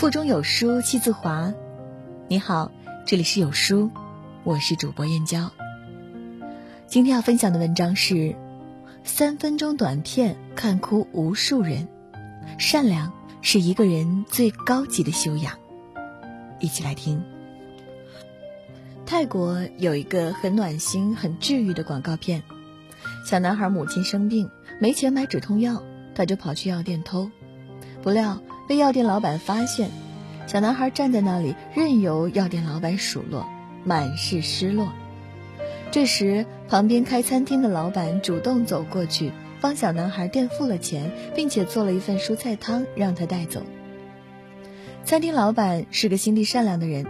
腹中有书气自华。你好，这里是有书，我是主播燕娇。今天要分享的文章是：三分钟短片看哭无数人，善良是一个人最高级的修养。一起来听。泰国有一个很暖心、很治愈的广告片。小男孩母亲生病，没钱买止痛药，他就跑去药店偷，不料被药店老板发现。小男孩站在那里，任由药店老板数落，满是失落。这时，旁边开餐厅的老板主动走过去，帮小男孩垫付了钱，并且做了一份蔬菜汤让他带走。餐厅老板是个心地善良的人，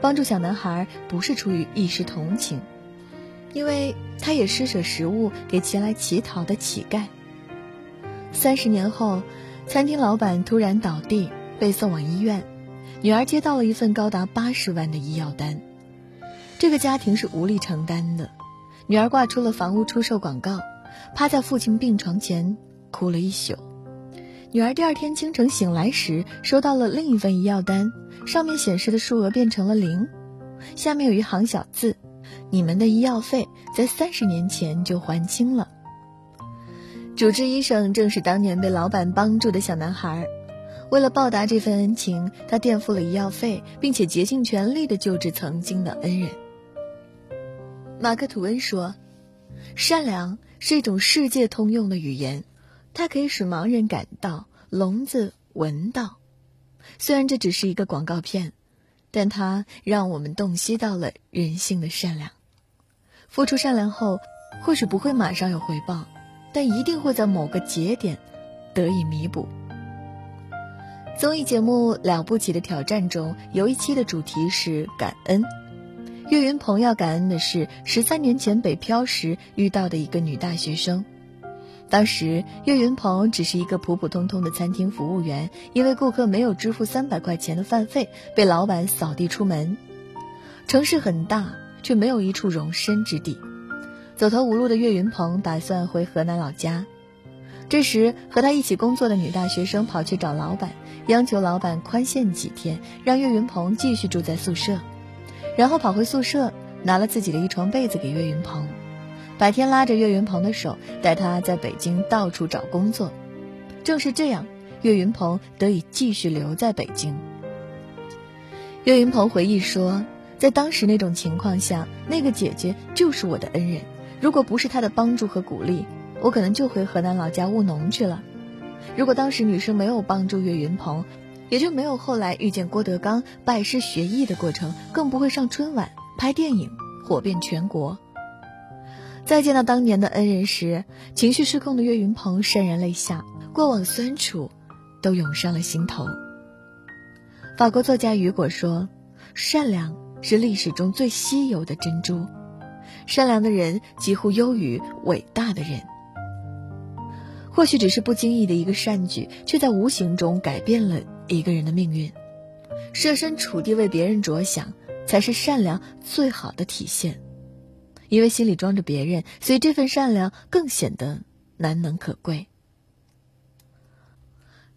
帮助小男孩不是出于一时同情。因为他也施舍食物给前来乞讨的乞丐。三十年后，餐厅老板突然倒地，被送往医院。女儿接到了一份高达八十万的医药单，这个家庭是无力承担的。女儿挂出了房屋出售广告，趴在父亲病床前哭了一宿。女儿第二天清晨醒来时，收到了另一份医药单，上面显示的数额变成了零，下面有一行小字。你们的医药费在三十年前就还清了。主治医生正是当年被老板帮助的小男孩，为了报答这份恩情，他垫付了医药费，并且竭尽全力的救治曾经的恩人。马克·吐温说：“善良是一种世界通用的语言，它可以使盲人感到，聋子闻到。虽然这只是一个广告片。”但它让我们洞悉到了人性的善良。付出善良后，或许不会马上有回报，但一定会在某个节点得以弥补。综艺节目《了不起的挑战》中有一期的主题是感恩。岳云鹏要感恩的是十三年前北漂时遇到的一个女大学生。当时岳云鹏只是一个普普通通的餐厅服务员，因为顾客没有支付三百块钱的饭费，被老板扫地出门。城市很大，却没有一处容身之地。走投无路的岳云鹏打算回河南老家。这时，和他一起工作的女大学生跑去找老板，央求老板宽限几天，让岳云鹏继续住在宿舍，然后跑回宿舍拿了自己的一床被子给岳云鹏。白天拉着岳云鹏的手，带他在北京到处找工作。正是这样，岳云鹏得以继续留在北京。岳云鹏回忆说，在当时那种情况下，那个姐姐就是我的恩人。如果不是他的帮助和鼓励，我可能就回河南老家务农去了。如果当时女生没有帮助岳云鹏，也就没有后来遇见郭德纲拜师学艺的过程，更不会上春晚拍电影火遍全国。再见到当年的恩人时，情绪失控的岳云鹏潸然泪下，过往酸楚都涌上了心头。法国作家雨果说：“善良是历史中最稀有的珍珠，善良的人几乎优于伟大的人。或许只是不经意的一个善举，却在无形中改变了一个人的命运。设身处地为别人着想，才是善良最好的体现。”因为心里装着别人，所以这份善良更显得难能可贵。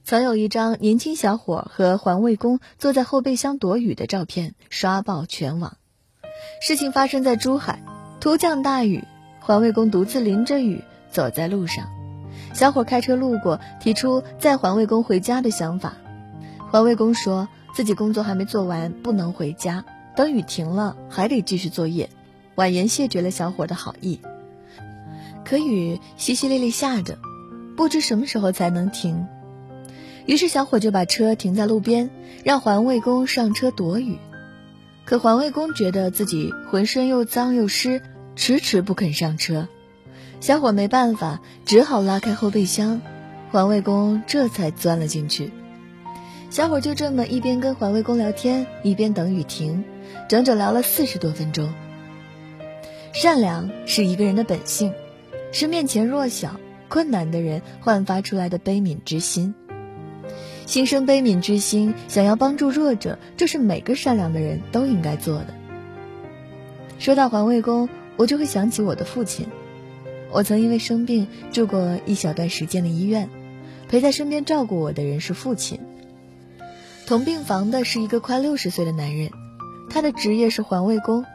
曾有一张年轻小伙和环卫工坐在后备箱躲雨的照片刷爆全网。事情发生在珠海，突降大雨，环卫工独自淋着雨走在路上。小伙开车路过，提出载环卫工回家的想法。环卫工说自己工作还没做完，不能回家，等雨停了还得继续作业。婉言谢绝了小伙的好意，可雨淅淅沥沥下着，不知什么时候才能停。于是小伙就把车停在路边，让环卫工上车躲雨。可环卫工觉得自己浑身又脏又湿，迟迟不肯上车。小伙没办法，只好拉开后备箱，环卫工这才钻了进去。小伙就这么一边跟环卫工聊天，一边等雨停，整整聊了四十多分钟。善良是一个人的本性，是面前弱小、困难的人焕发出来的悲悯之心。心生悲悯之心，想要帮助弱者，这是每个善良的人都应该做的。说到环卫工，我就会想起我的父亲。我曾因为生病住过一小段时间的医院，陪在身边照顾我的人是父亲。同病房的是一个快六十岁的男人，他的职业是环卫工，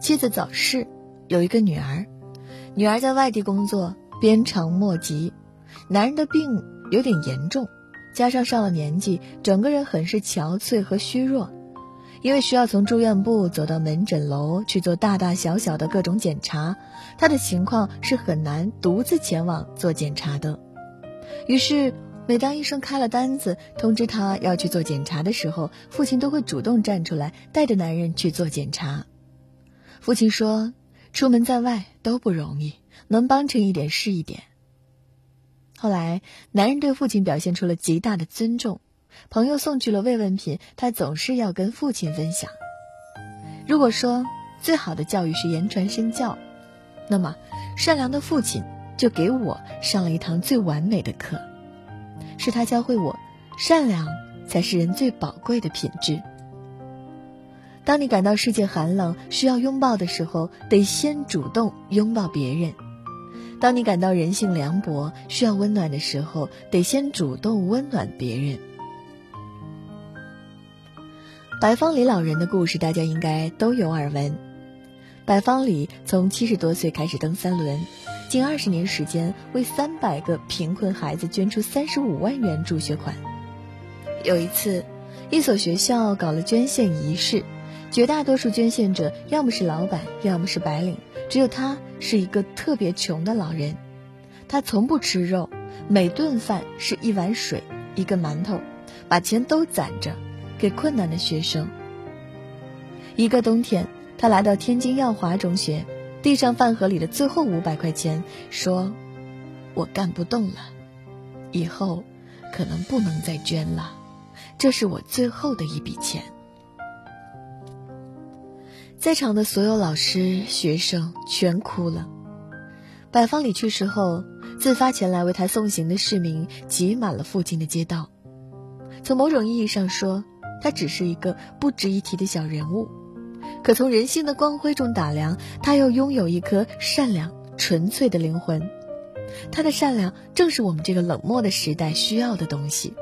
妻子早逝，有一个女儿，女儿在外地工作，鞭长莫及。男人的病有点严重，加上上了年纪，整个人很是憔悴和虚弱。因为需要从住院部走到门诊楼去做大大小小的各种检查，他的情况是很难独自前往做检查的。于是，每当医生开了单子通知他要去做检查的时候，父亲都会主动站出来带着男人去做检查。父亲说：“出门在外都不容易，能帮衬一点是一点。”后来，男人对父亲表现出了极大的尊重。朋友送去了慰问品，他总是要跟父亲分享。如果说最好的教育是言传身教，那么善良的父亲就给我上了一堂最完美的课，是他教会我，善良才是人最宝贵的品质。当你感到世界寒冷需要拥抱的时候，得先主动拥抱别人；当你感到人性凉薄需要温暖的时候，得先主动温暖别人。白方礼老人的故事，大家应该都有耳闻。白方礼从七十多岁开始蹬三轮，近二十年时间为三百个贫困孩子捐出三十五万元助学款。有一次，一所学校搞了捐献仪式，绝大多数捐献者要么是老板，要么是白领，只有他是一个特别穷的老人。他从不吃肉，每顿饭是一碗水，一个馒头，把钱都攒着。给困难的学生。一个冬天，他来到天津耀华中学，递上饭盒里的最后五百块钱，说：“我干不动了，以后可能不能再捐了，这是我最后的一笔钱。”在场的所有老师、学生全哭了。百方里去世后，自发前来为他送行的市民挤满了附近的街道。从某种意义上说，他只是一个不值一提的小人物，可从人性的光辉中打量，他又拥有一颗善良纯粹的灵魂。他的善良正是我们这个冷漠的时代需要的东西。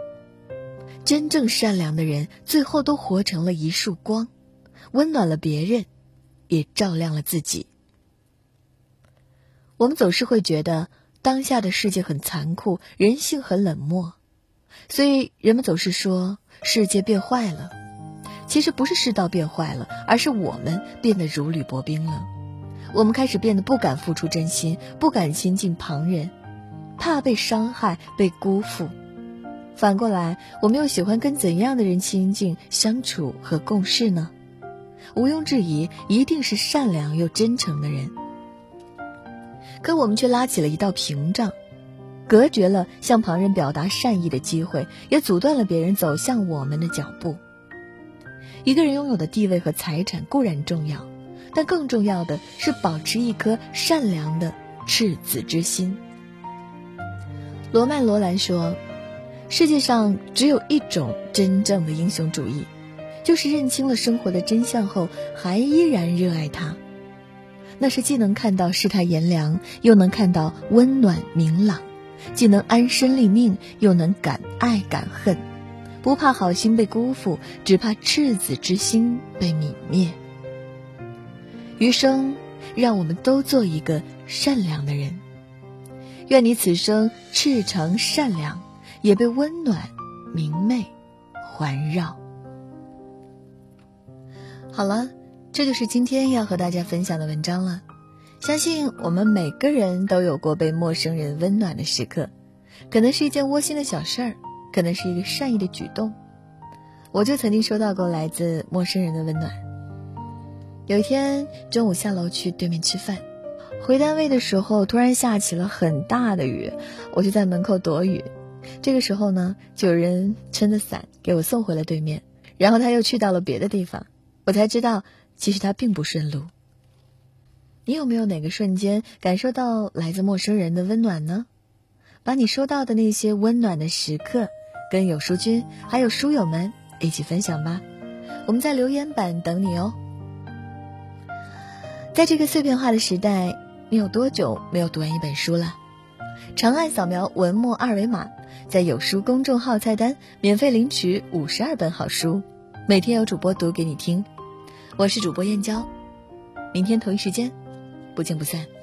真正善良的人，最后都活成了一束光，温暖了别人，也照亮了自己。我们总是会觉得当下的世界很残酷，人性很冷漠，所以人们总是说。世界变坏了，其实不是世道变坏了，而是我们变得如履薄冰了。我们开始变得不敢付出真心，不敢亲近旁人，怕被伤害、被辜负。反过来，我们又喜欢跟怎样的人亲近、相处和共事呢？毋庸置疑，一定是善良又真诚的人。可我们却拉起了一道屏障。隔绝了向旁人表达善意的机会，也阻断了别人走向我们的脚步。一个人拥有的地位和财产固然重要，但更重要的是保持一颗善良的赤子之心。罗曼·罗兰说：“世界上只有一种真正的英雄主义，就是认清了生活的真相后，还依然热爱它。那是既能看到世态炎凉，又能看到温暖明朗。”既能安身立命，又能敢爱敢恨，不怕好心被辜负，只怕赤子之心被泯灭。余生，让我们都做一个善良的人。愿你此生赤诚善良，也被温暖明媚环绕。好了，这就是今天要和大家分享的文章了。相信我们每个人都有过被陌生人温暖的时刻，可能是一件窝心的小事儿，可能是一个善意的举动。我就曾经收到过来自陌生人的温暖。有一天中午下楼去对面吃饭，回单位的时候突然下起了很大的雨，我就在门口躲雨。这个时候呢，就有人撑着伞给我送回了对面，然后他又去到了别的地方，我才知道，其实它并不顺路。你有没有哪个瞬间感受到来自陌生人的温暖呢？把你收到的那些温暖的时刻，跟有书君还有书友们一起分享吧。我们在留言板等你哦。在这个碎片化的时代，你有多久没有读完一本书了？长按扫描文末二维码，在有书公众号菜单免费领取五十二本好书，每天有主播读给你听。我是主播燕娇明天同一时间不见不散。